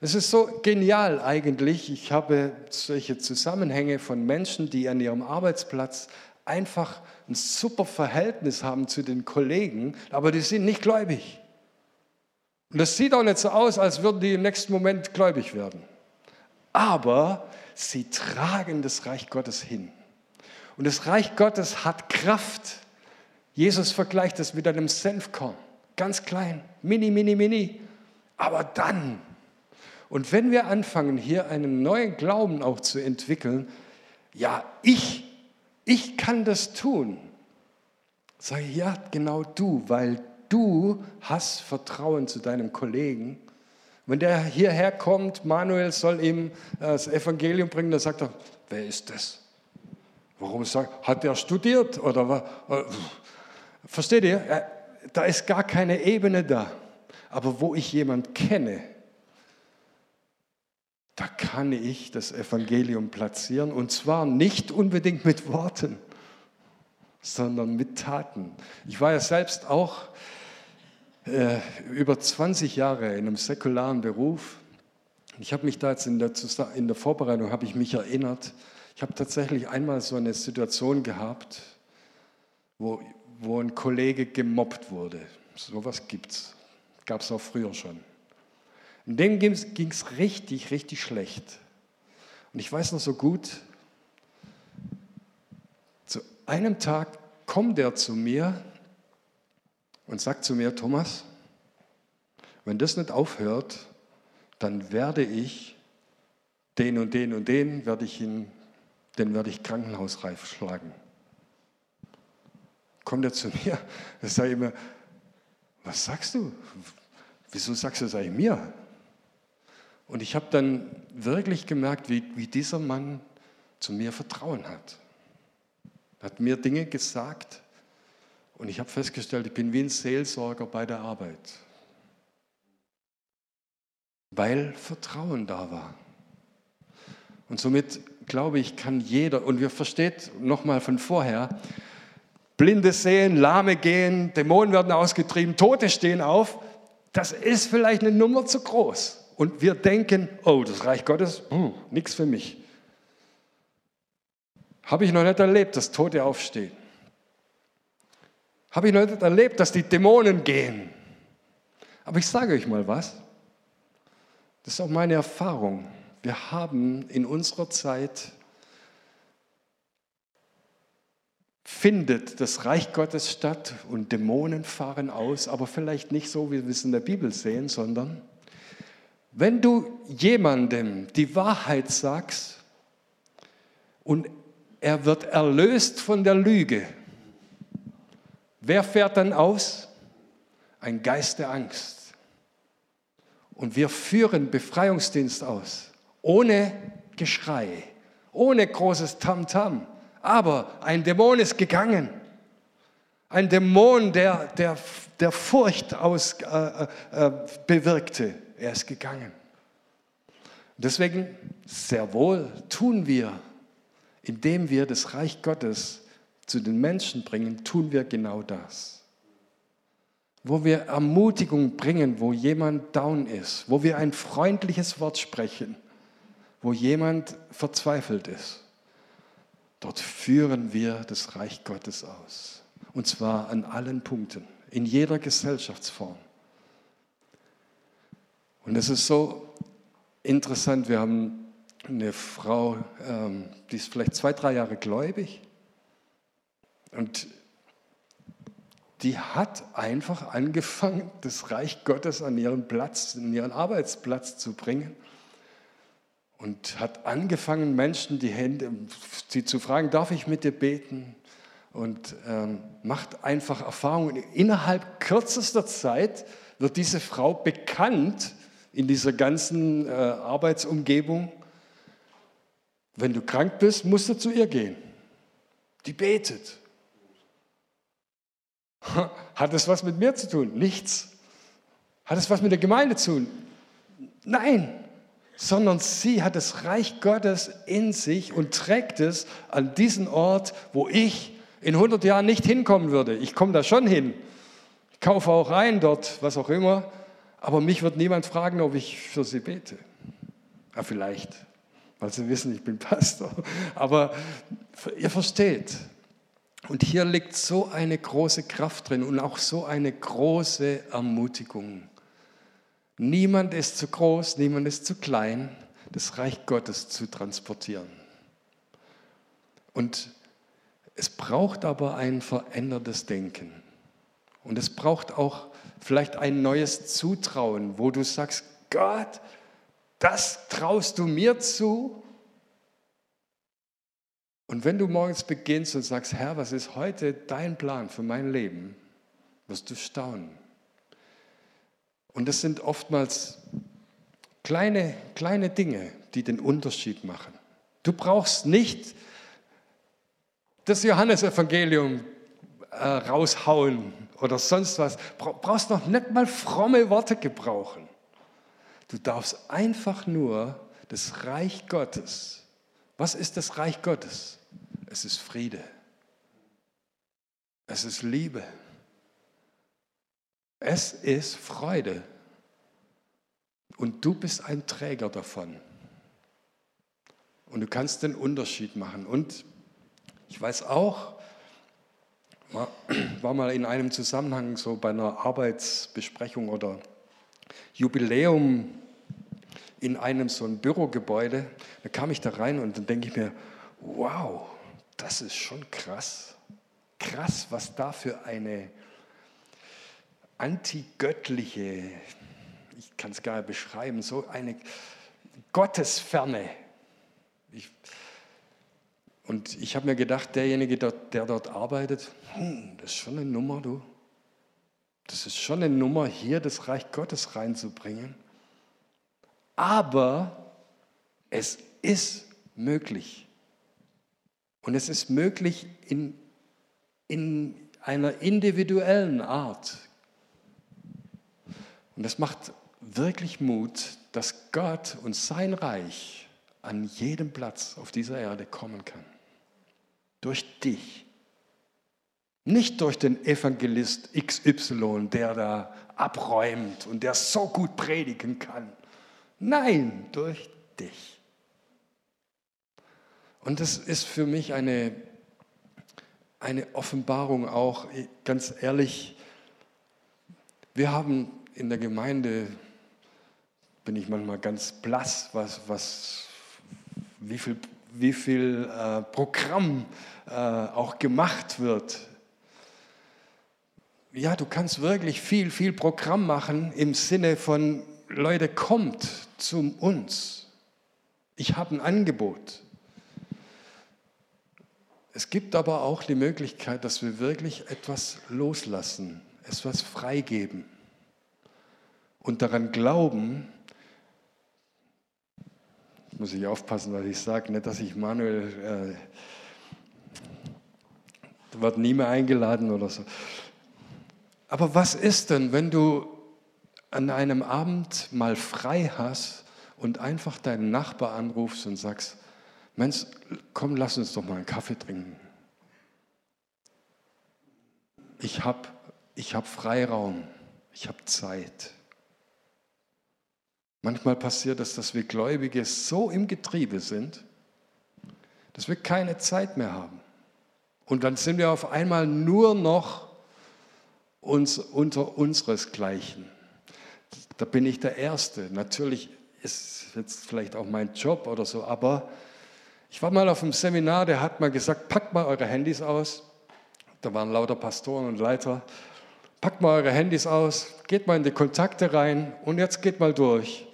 Es ist so genial eigentlich. Ich habe solche Zusammenhänge von Menschen, die an ihrem Arbeitsplatz einfach ein super Verhältnis haben zu den Kollegen, aber die sind nicht gläubig. Und das sieht auch nicht so aus, als würden die im nächsten Moment gläubig werden. Aber sie tragen das Reich Gottes hin. Und das Reich Gottes hat Kraft. Jesus vergleicht es mit einem Senfkorn. Ganz klein, mini, mini, mini. Aber dann, und wenn wir anfangen, hier einen neuen Glauben auch zu entwickeln, ja, ich, ich kann das tun. Sage ich, ja, genau du, weil du hast Vertrauen zu deinem Kollegen. Wenn der hierher kommt, Manuel soll ihm das Evangelium bringen, dann sagt er, wer ist das? Warum sagt, hat er studiert oder was? Versteht ihr? Da ist gar keine Ebene da. Aber wo ich jemand kenne, da kann ich das Evangelium platzieren und zwar nicht unbedingt mit Worten, sondern mit Taten. Ich war ja selbst auch äh, über 20 Jahre in einem säkularen Beruf. Ich habe mich da jetzt in der, in der Vorbereitung habe ich mich erinnert. Ich habe tatsächlich einmal so eine Situation gehabt, wo, wo ein Kollege gemobbt wurde. So etwas gibt es. Gab es auch früher schon. In dem ging es richtig, richtig schlecht. Und ich weiß noch so gut, zu einem Tag kommt er zu mir und sagt zu mir, Thomas, wenn das nicht aufhört, dann werde ich den und den und den werde ich ihn, den werde ich krankenhausreif schlagen. Kommt er zu mir, sage ich immer, was sagst du? Wieso sagst du das eigentlich mir? Und ich habe dann wirklich gemerkt, wie, wie dieser Mann zu mir Vertrauen hat. Er hat mir Dinge gesagt, und ich habe festgestellt, ich bin wie ein Seelsorger bei der Arbeit, weil Vertrauen da war. Und somit glaube ich, kann jeder, und wir versteht nochmal von vorher, Blinde sehen, Lahme gehen, Dämonen werden ausgetrieben, Tote stehen auf. Das ist vielleicht eine Nummer zu groß. Und wir denken, oh, das Reich Gottes, hm, nichts für mich. Habe ich noch nicht erlebt, dass Tote aufstehen. Habe ich noch nicht erlebt, dass die Dämonen gehen. Aber ich sage euch mal was. Das ist auch meine Erfahrung. Wir haben in unserer Zeit findet das Reich Gottes statt und Dämonen fahren aus, aber vielleicht nicht so, wie wir es in der Bibel sehen, sondern wenn du jemandem die Wahrheit sagst und er wird erlöst von der Lüge, Wer fährt dann aus? Ein Geist der Angst. Und wir führen Befreiungsdienst aus, ohne Geschrei, ohne großes Tamtam. -Tam. Aber ein Dämon ist gegangen. Ein Dämon, der, der, der Furcht aus, äh, äh, bewirkte, er ist gegangen. Deswegen sehr wohl tun wir, indem wir das Reich Gottes zu den Menschen bringen, tun wir genau das. Wo wir Ermutigung bringen, wo jemand down ist, wo wir ein freundliches Wort sprechen, wo jemand verzweifelt ist. Dort führen wir das Reich Gottes aus. Und zwar an allen Punkten, in jeder Gesellschaftsform. Und es ist so interessant, wir haben eine Frau, ähm, die ist vielleicht zwei, drei Jahre gläubig. Und die hat einfach angefangen, das Reich Gottes an ihren Platz, an ihren Arbeitsplatz zu bringen. Und hat angefangen, Menschen die Hände, sie zu fragen, darf ich mit dir beten? Und ähm, macht einfach Erfahrungen. Innerhalb kürzester Zeit wird diese Frau bekannt in dieser ganzen äh, Arbeitsumgebung. Wenn du krank bist, musst du zu ihr gehen. Die betet. Hat es was mit mir zu tun? Nichts. Hat es was mit der Gemeinde zu tun? Nein. Sondern sie hat das Reich Gottes in sich und trägt es an diesen Ort, wo ich in 100 Jahren nicht hinkommen würde. Ich komme da schon hin. Ich kaufe auch rein dort, was auch immer. Aber mich wird niemand fragen, ob ich für sie bete. Ja, vielleicht, weil sie wissen, ich bin Pastor. Aber ihr versteht, und hier liegt so eine große Kraft drin und auch so eine große Ermutigung. Niemand ist zu groß, niemand ist zu klein, das Reich Gottes zu transportieren. Und es braucht aber ein verändertes Denken. Und es braucht auch vielleicht ein neues Zutrauen, wo du sagst, Gott, das traust du mir zu? Und wenn du morgens beginnst und sagst, Herr, was ist heute dein Plan für mein Leben, wirst du staunen. Und das sind oftmals kleine, kleine Dinge, die den Unterschied machen. Du brauchst nicht das Johannesevangelium äh, raushauen oder sonst was. Brauchst noch nicht mal fromme Worte gebrauchen. Du darfst einfach nur das Reich Gottes. Was ist das Reich Gottes? Es ist Friede. Es ist Liebe. Es ist Freude. Und du bist ein Träger davon. Und du kannst den Unterschied machen. Und ich weiß auch, war mal in einem Zusammenhang so bei einer Arbeitsbesprechung oder Jubiläum in einem so ein Bürogebäude. Da kam ich da rein und dann denke ich mir, wow, das ist schon krass. Krass, was da für eine antigöttliche, ich kann es gar nicht beschreiben, so eine Gottesferne. Ich, und ich habe mir gedacht, derjenige, der, dort arbeitet, hm, das ist schon eine Nummer, du. Das ist schon eine Nummer, hier das Reich Gottes reinzubringen. Aber es ist möglich. Und es ist möglich in, in einer individuellen Art. Und das macht wirklich Mut, dass Gott und sein Reich an jedem Platz auf dieser Erde kommen kann. Durch dich. Nicht durch den Evangelist XY, der da abräumt und der so gut predigen kann. Nein, durch dich. Und das ist für mich eine, eine Offenbarung auch, ganz ehrlich, wir haben in der Gemeinde, bin ich manchmal ganz blass, was, was, wie viel, wie viel äh, Programm äh, auch gemacht wird. Ja, du kannst wirklich viel, viel Programm machen im Sinne von, Leute, kommt zu uns. Ich habe ein Angebot. Es gibt aber auch die Möglichkeit, dass wir wirklich etwas loslassen, etwas freigeben und daran glauben, muss ich aufpassen, was ich sage, nicht, dass ich Manuel äh, wird nie mehr eingeladen oder so. Aber was ist denn, wenn du an einem Abend mal frei hast und einfach deinen Nachbar anrufst und sagst, Mensch, komm, lass uns doch mal einen Kaffee trinken. ich habe ich hab Freiraum, ich habe Zeit. Manchmal passiert es, dass wir Gläubige so im Getriebe sind, dass wir keine Zeit mehr haben. Und dann sind wir auf einmal nur noch uns unter unseresgleichen. Da bin ich der Erste. Natürlich ist jetzt vielleicht auch mein Job oder so, aber ich war mal auf einem Seminar, der hat mal gesagt, packt mal eure Handys aus. Da waren lauter Pastoren und Leiter. Packt mal eure Handys aus, geht mal in die Kontakte rein und jetzt geht mal durch.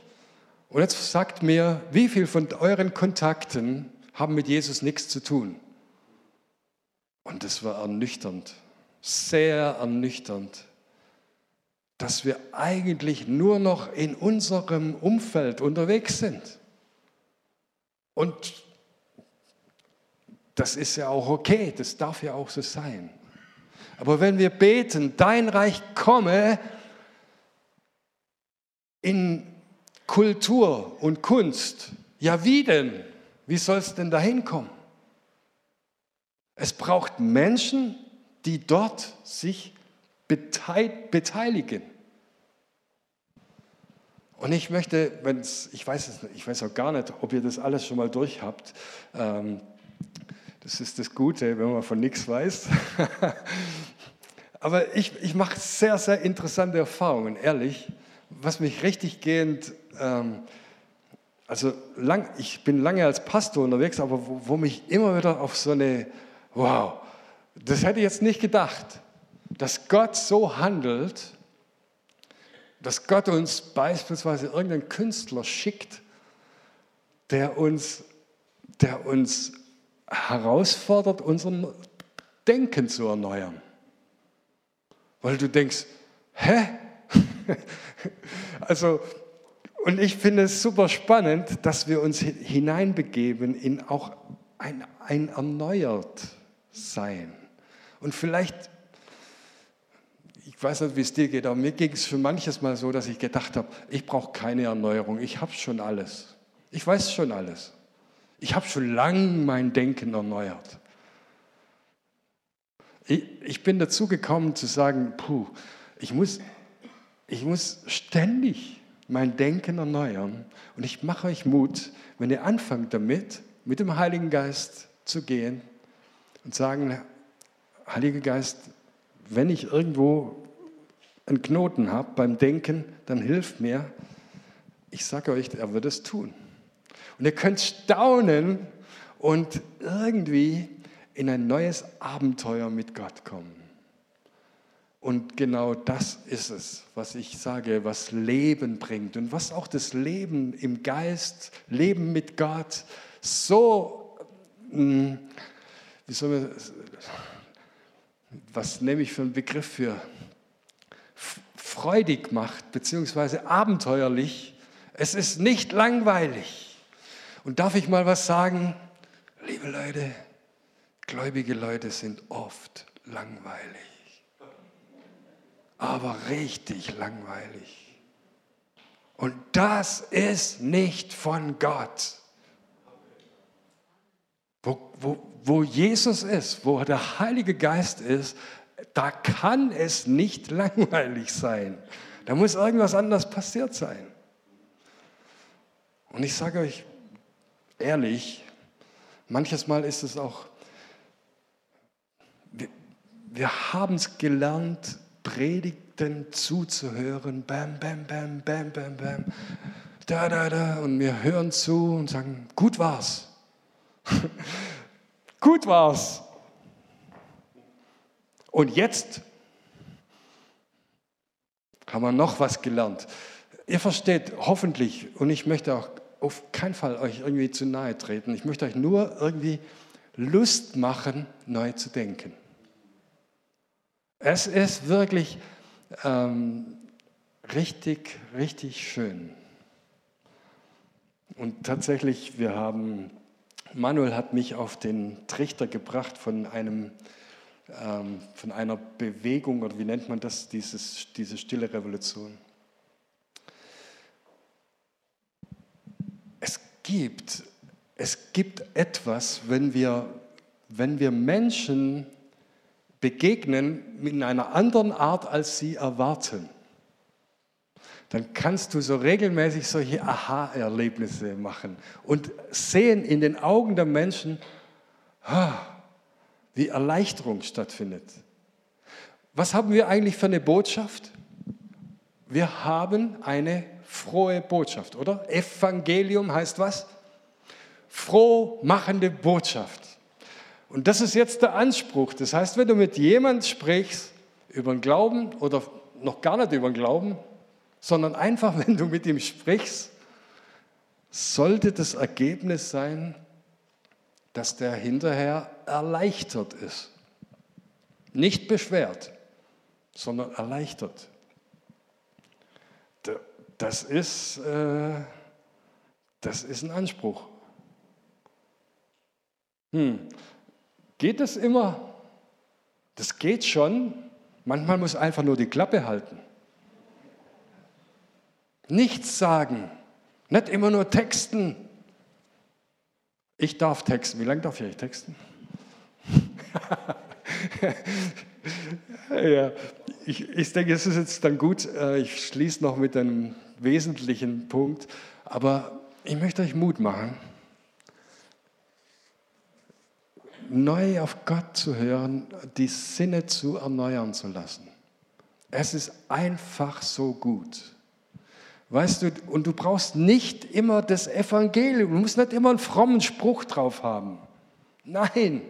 Und jetzt sagt mir, wie viel von euren Kontakten haben mit Jesus nichts zu tun? Und das war ernüchternd, sehr ernüchternd, dass wir eigentlich nur noch in unserem Umfeld unterwegs sind. Und das ist ja auch okay, das darf ja auch so sein. Aber wenn wir beten, dein Reich komme in Kultur und Kunst, ja wie denn? Wie soll es denn dahin kommen? Es braucht Menschen, die dort sich beteiligen. Und ich möchte, wenn's, ich weiß es, ich weiß auch gar nicht, ob ihr das alles schon mal durch habt. Ähm, das ist das Gute, wenn man von nichts weiß. Aber ich, ich mache sehr, sehr interessante Erfahrungen, ehrlich, was mich richtig gehend ähm, also lang, ich bin lange als Pastor unterwegs, aber wo, wo, mich immer wieder auf so eine, wow, das hätte ich jetzt nicht gedacht, dass Gott so handelt, dass Gott uns beispielsweise irgendeinen Künstler schickt, der uns, der uns herausfordert, unser Denken zu erneuern. Weil du denkst, hä? also und ich finde es super spannend, dass wir uns hineinbegeben in auch ein, ein erneuert Sein. Und vielleicht, ich weiß nicht, wie es dir geht, aber mir ging es schon manches Mal so, dass ich gedacht habe, ich brauche keine Erneuerung, ich habe schon alles. Ich weiß schon alles. Ich habe schon lang mein Denken erneuert. Ich, ich bin dazu gekommen zu sagen, puh, ich muss, ich muss ständig mein Denken erneuern. Und ich mache euch Mut, wenn ihr anfangt damit, mit dem Heiligen Geist zu gehen und sagen, Heiliger Geist, wenn ich irgendwo einen Knoten habe beim Denken, dann hilft mir. Ich sage euch, er wird es tun. Und ihr könnt staunen und irgendwie in ein neues Abenteuer mit Gott kommen. Und genau das ist es, was ich sage, was Leben bringt und was auch das Leben im Geist, Leben mit Gott so, hm, wie soll man, was nehme ich für einen Begriff für, freudig macht, beziehungsweise abenteuerlich. Es ist nicht langweilig. Und darf ich mal was sagen? Liebe Leute, gläubige Leute sind oft langweilig aber richtig langweilig. Und das ist nicht von Gott. Wo, wo, wo Jesus ist, wo der Heilige Geist ist, da kann es nicht langweilig sein. Da muss irgendwas anderes passiert sein. Und ich sage euch ehrlich, manches Mal ist es auch, wir, wir haben es gelernt, Predigten zuzuhören. Bam, bam, bam, bam, bam, bam. Da, da, da. Und wir hören zu und sagen, gut war's. gut war's. Und jetzt haben wir noch was gelernt. Ihr versteht hoffentlich, und ich möchte auch auf keinen Fall euch irgendwie zu nahe treten, ich möchte euch nur irgendwie Lust machen, neu zu denken. Es ist wirklich ähm, richtig, richtig schön. Und tatsächlich, wir haben, Manuel hat mich auf den Trichter gebracht von einem, ähm, von einer Bewegung, oder wie nennt man das, dieses, diese stille Revolution. Es gibt, es gibt etwas, wenn wir, wenn wir Menschen begegnen in einer anderen Art, als sie erwarten, dann kannst du so regelmäßig solche Aha-Erlebnisse machen und sehen in den Augen der Menschen, wie Erleichterung stattfindet. Was haben wir eigentlich für eine Botschaft? Wir haben eine frohe Botschaft, oder? Evangelium heißt was? Frohmachende Botschaft. Und das ist jetzt der Anspruch. Das heißt, wenn du mit jemandem sprichst über den Glauben oder noch gar nicht über den Glauben, sondern einfach, wenn du mit ihm sprichst, sollte das Ergebnis sein, dass der hinterher erleichtert ist. Nicht beschwert, sondern erleichtert. Das ist, äh, das ist ein Anspruch. Hm. Geht das immer? Das geht schon. Manchmal muss einfach nur die Klappe halten. Nichts sagen. Nicht immer nur texten. Ich darf texten. Wie lange darf ich texten? ja, ich, ich denke, es ist jetzt dann gut. Äh, ich schließe noch mit einem wesentlichen Punkt. Aber ich möchte euch Mut machen, neu auf Gott zu hören, die Sinne zu erneuern zu lassen. Es ist einfach so gut. Weißt du, und du brauchst nicht immer das Evangelium, du musst nicht immer einen frommen Spruch drauf haben. Nein,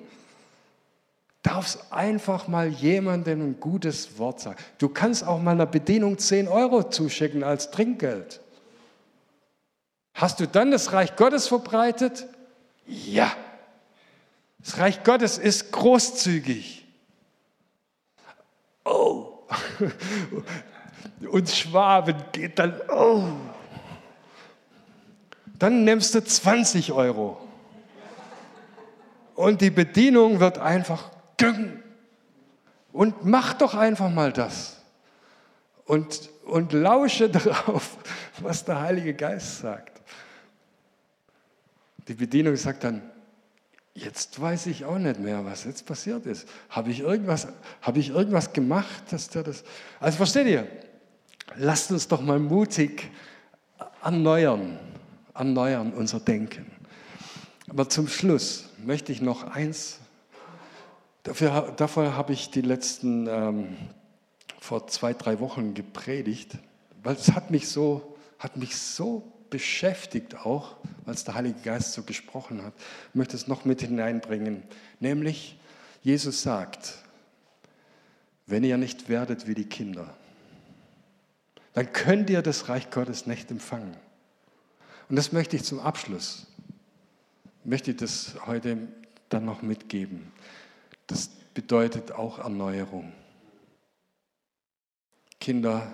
darfst einfach mal jemandem ein gutes Wort sagen. Du kannst auch mal einer Bedienung 10 Euro zuschicken als Trinkgeld. Hast du dann das Reich Gottes verbreitet? Ja. Das Reich Gottes ist großzügig. Oh. Und Schwaben geht dann, oh. Dann nimmst du 20 Euro. Und die Bedienung wird einfach und mach doch einfach mal das. Und, und lausche darauf, was der Heilige Geist sagt. Die Bedienung sagt dann, jetzt weiß ich auch nicht mehr, was jetzt passiert ist. Habe ich irgendwas, habe ich irgendwas gemacht, dass der das... Also versteht ihr? Lasst uns doch mal mutig erneuern, erneuern unser Denken. Aber zum Schluss möchte ich noch eins, dafür, davor habe ich die letzten, ähm, vor zwei, drei Wochen gepredigt, weil es hat mich so, hat mich so beschäftigt auch, weil es der Heilige Geist so gesprochen hat. Möchte es noch mit hineinbringen, nämlich Jesus sagt, wenn ihr nicht werdet wie die Kinder, dann könnt ihr das Reich Gottes nicht empfangen. Und das möchte ich zum Abschluss, möchte ich das heute dann noch mitgeben. Das bedeutet auch Erneuerung. Kinder,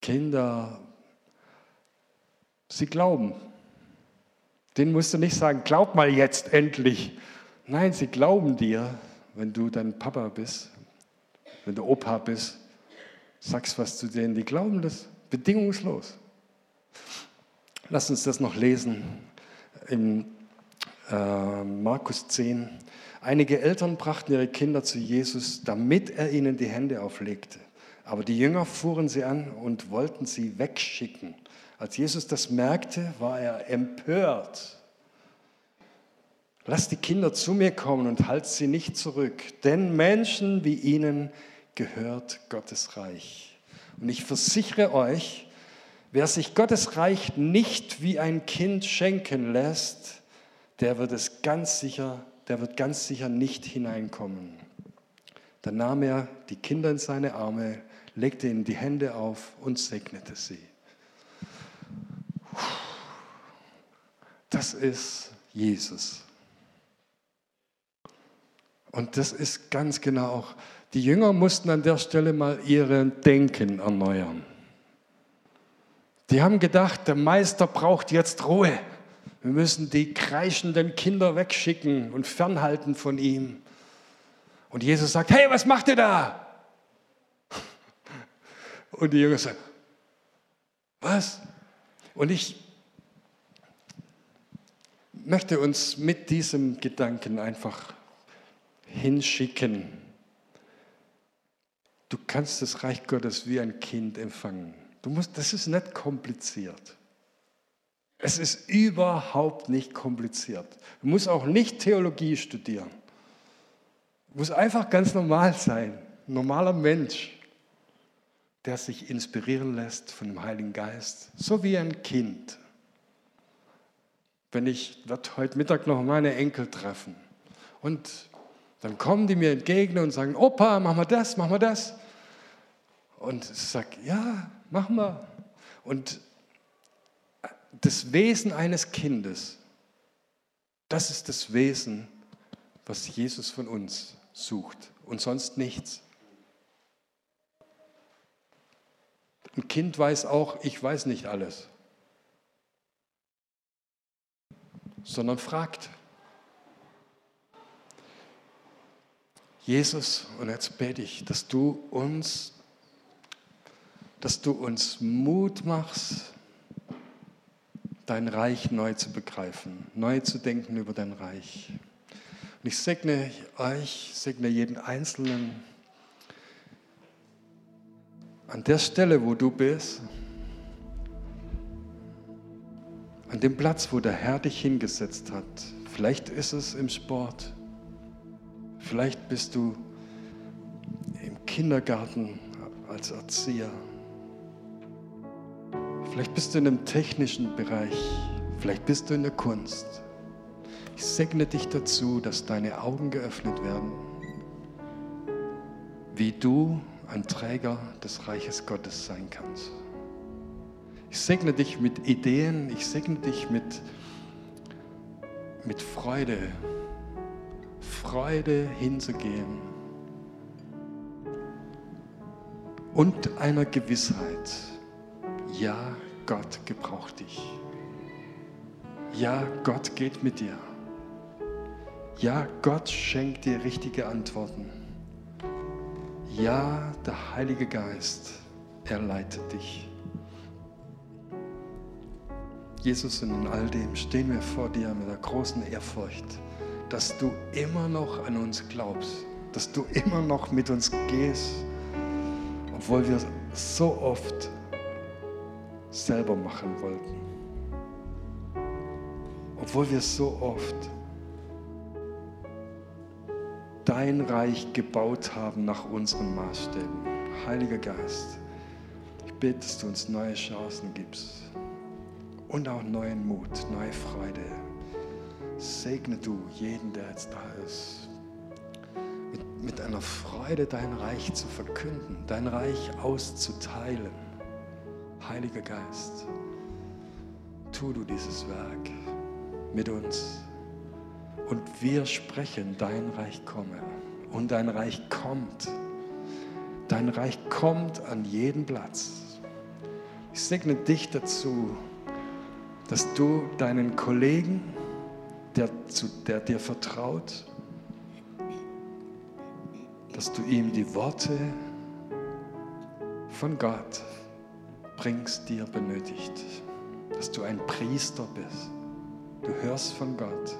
Kinder Sie glauben. Den musst du nicht sagen, glaub mal jetzt endlich. Nein, sie glauben dir, wenn du dein Papa bist, wenn du Opa bist, sagst was zu denen, die glauben das bedingungslos. Lass uns das noch lesen in äh, Markus 10. Einige Eltern brachten ihre Kinder zu Jesus, damit er ihnen die Hände auflegte. Aber die Jünger fuhren sie an und wollten sie wegschicken. Als Jesus das merkte, war er empört. Lasst die Kinder zu mir kommen und halt sie nicht zurück, denn Menschen wie ihnen gehört Gottes Reich. Und ich versichere euch, wer sich Gottes Reich nicht wie ein Kind schenken lässt, der wird es ganz sicher, der wird ganz sicher nicht hineinkommen. Dann nahm er die Kinder in seine Arme, legte ihnen die Hände auf und segnete sie. Das ist Jesus. Und das ist ganz genau auch, die Jünger mussten an der Stelle mal ihr Denken erneuern. Die haben gedacht, der Meister braucht jetzt Ruhe. Wir müssen die kreischenden Kinder wegschicken und fernhalten von ihm. Und Jesus sagt, hey, was macht ihr da? Und die Jünger sagen, was? Und ich möchte uns mit diesem Gedanken einfach hinschicken. Du kannst das Reich Gottes wie ein Kind empfangen. Du musst, das ist nicht kompliziert. Es ist überhaupt nicht kompliziert. Du musst auch nicht Theologie studieren. Du musst einfach ganz normal sein, ein normaler Mensch, der sich inspirieren lässt von dem Heiligen Geist, so wie ein Kind. Wenn ich werde heute Mittag noch meine Enkel treffen und dann kommen die mir entgegen und sagen, Opa, mach mal das, mach mal das. Und ich sage, ja, mach mal. Und das Wesen eines Kindes, das ist das Wesen, was Jesus von uns sucht und sonst nichts. Ein Kind weiß auch, ich weiß nicht alles, sondern fragt. Jesus, und jetzt bete ich, dass du uns, dass du uns Mut machst, dein Reich neu zu begreifen, neu zu denken über dein Reich. Und ich segne euch, segne jeden Einzelnen an der Stelle, wo du bist, an dem Platz, wo der Herr dich hingesetzt hat. Vielleicht ist es im Sport, vielleicht bist du im Kindergarten als Erzieher. Vielleicht bist du in einem technischen Bereich, vielleicht bist du in der Kunst. Ich segne dich dazu, dass deine Augen geöffnet werden, wie du ein Träger des Reiches Gottes sein kannst. Ich segne dich mit Ideen, ich segne dich mit, mit Freude, Freude hinzugehen und einer Gewissheit. Ja, Gott gebraucht dich. Ja, Gott geht mit dir. Ja, Gott schenkt dir richtige Antworten. Ja, der Heilige Geist, er leitet dich. Jesus, und in all dem stehen wir vor dir mit einer großen Ehrfurcht, dass du immer noch an uns glaubst, dass du immer noch mit uns gehst, obwohl wir so oft selber machen wollten. Obwohl wir so oft dein Reich gebaut haben nach unseren Maßstäben. Heiliger Geist, ich bitte, dass du uns neue Chancen gibst und auch neuen Mut, neue Freude. Segne du jeden, der jetzt da ist, mit, mit einer Freude dein Reich zu verkünden, dein Reich auszuteilen Heiliger Geist, tu du dieses Werk mit uns. Und wir sprechen, dein Reich komme. Und dein Reich kommt. Dein Reich kommt an jeden Platz. Ich segne dich dazu, dass du deinen Kollegen, der, zu, der dir vertraut, dass du ihm die Worte von Gott bringst, die er benötigt. Dass du ein Priester bist. Du hörst von Gott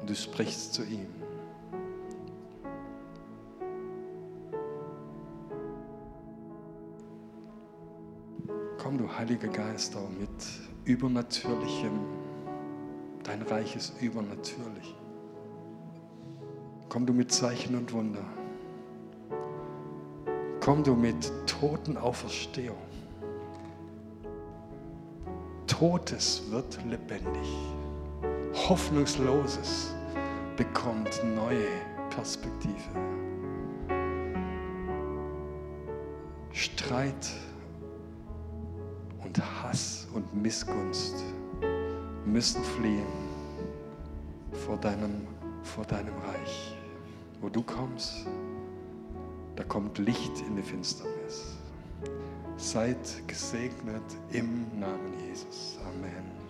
und du sprichst zu ihm. Komm, du Heiliger Geist, auch mit Übernatürlichem. Dein Reich ist übernatürlich. Komm du mit Zeichen und Wunder. Komm du mit Totenauferstehung. Totes wird lebendig. Hoffnungsloses bekommt neue Perspektive. Streit Hass und Missgunst müssen fliehen vor deinem, vor deinem Reich. Wo du kommst, da kommt Licht in die Finsternis. Seid gesegnet im Namen Jesus. Amen.